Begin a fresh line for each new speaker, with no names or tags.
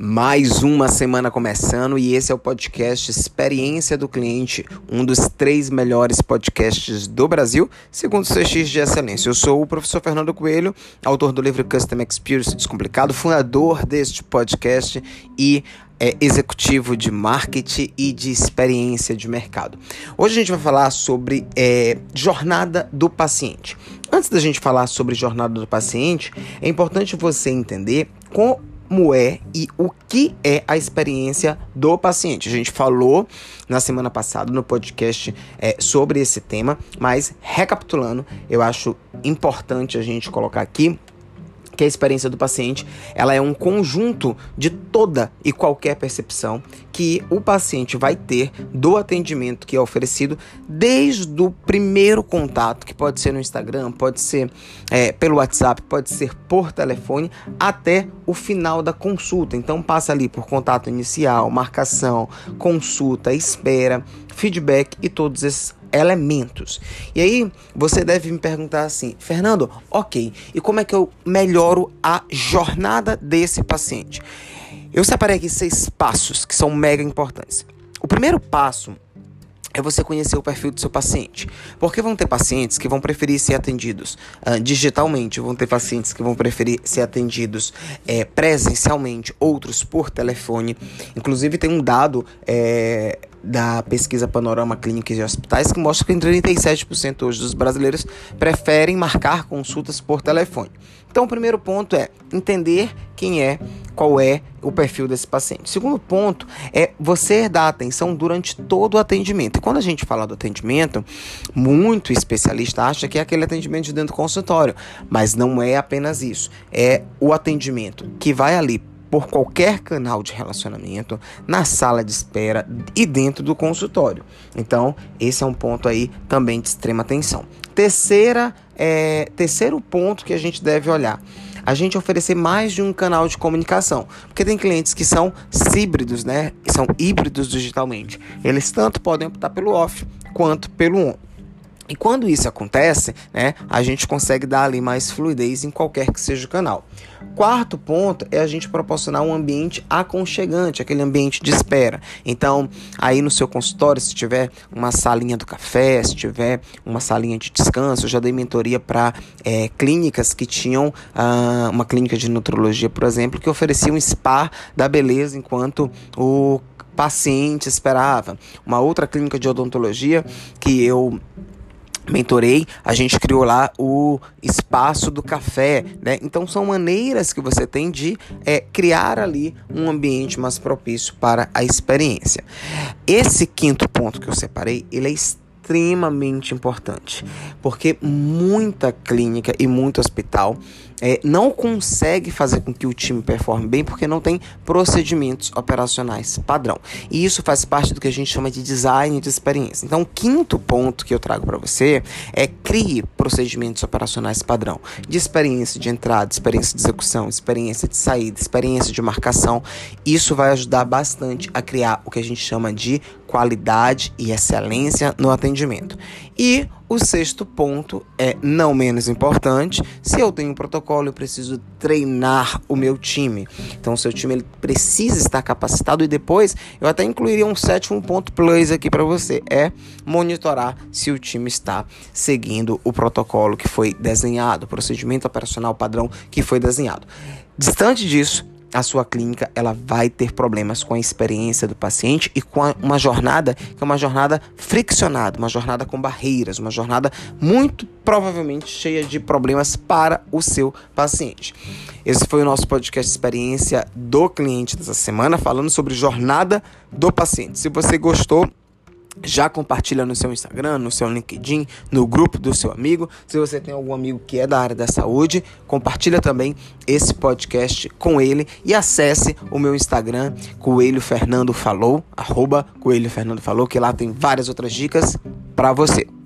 Mais uma semana começando e esse é o podcast Experiência do Cliente, um dos três melhores podcasts do Brasil, segundo o CX de Excelência. Eu sou o professor Fernando Coelho, autor do livro Custom Experience Descomplicado, fundador deste podcast e é, executivo de marketing e de experiência de mercado. Hoje a gente vai falar sobre é, jornada do paciente. Antes da gente falar sobre jornada do paciente, é importante você entender com como é e o que é a experiência do paciente. A gente falou na semana passada no podcast é, sobre esse tema, mas recapitulando, eu acho importante a gente colocar aqui que a experiência do paciente ela é um conjunto de toda e qualquer percepção que o paciente vai ter do atendimento que é oferecido desde o primeiro contato, que pode ser no Instagram, pode ser é, pelo WhatsApp, pode ser por telefone, até o final da consulta. Então passa ali por contato inicial, marcação, consulta, espera, feedback e todos esses elementos. E aí você deve me perguntar assim, Fernando, ok, e como é que eu melhoro a jornada desse paciente? Eu separei aqui seis passos que são mega importantes. O primeiro passo é você conhecer o perfil do seu paciente. Porque vão ter pacientes que vão preferir ser atendidos uh, digitalmente, vão ter pacientes que vão preferir ser atendidos é, presencialmente, outros por telefone. Inclusive, tem um dado é, da pesquisa Panorama Clínicas e Hospitais que mostra que 37% hoje dos brasileiros preferem marcar consultas por telefone. Então, o primeiro ponto é entender quem é, qual é o perfil desse paciente. O segundo ponto é você dar atenção durante todo o atendimento. E quando a gente fala do atendimento, muito especialista acha que é aquele atendimento de dentro do consultório, mas não é apenas isso. É o atendimento que vai ali por qualquer canal de relacionamento, na sala de espera e dentro do consultório. Então, esse é um ponto aí também de extrema atenção. Terceira, é, terceiro ponto que a gente deve olhar a gente oferecer mais de um canal de comunicação. Porque tem clientes que são híbridos, né? São híbridos digitalmente. Eles tanto podem optar pelo off quanto pelo on. E quando isso acontece, né, a gente consegue dar ali mais fluidez em qualquer que seja o canal. Quarto ponto é a gente proporcionar um ambiente aconchegante, aquele ambiente de espera. Então, aí no seu consultório, se tiver uma salinha do café, se tiver uma salinha de descanso, eu já dei mentoria para é, clínicas que tinham ah, uma clínica de nutrologia, por exemplo, que oferecia um spa da beleza enquanto o paciente esperava. Uma outra clínica de odontologia que eu mentorei, a gente criou lá o espaço do café, né? Então são maneiras que você tem de é, criar ali um ambiente mais propício para a experiência. Esse quinto ponto que eu separei, ele é extremamente importante, porque muita clínica e muito hospital é, não consegue fazer com que o time performe bem porque não tem procedimentos operacionais padrão. E isso faz parte do que a gente chama de design de experiência. Então, o quinto ponto que eu trago para você é crie procedimentos operacionais padrão de experiência de entrada, experiência de execução, experiência de saída, experiência de marcação. Isso vai ajudar bastante a criar o que a gente chama de qualidade e excelência no atendimento. E o sexto ponto é não menos importante. Se eu tenho um protocolo, eu preciso treinar o meu time. Então, o seu time ele precisa estar capacitado e depois eu até incluiria um sétimo ponto plus aqui para você, é monitorar se o time está seguindo o protocolo que foi desenhado, o procedimento operacional padrão que foi desenhado. Distante disso, a sua clínica ela vai ter problemas com a experiência do paciente e com uma jornada que é uma jornada friccionada, uma jornada com barreiras, uma jornada muito provavelmente cheia de problemas para o seu paciente. Esse foi o nosso podcast experiência do cliente dessa semana falando sobre jornada do paciente. Se você gostou, já compartilha no seu Instagram, no seu LinkedIn, no grupo do seu amigo. Se você tem algum amigo que é da área da saúde, compartilha também esse podcast com ele e acesse o meu Instagram, Coelho Fernando Falou, arroba Coelho Fernando Falou, que lá tem várias outras dicas para você.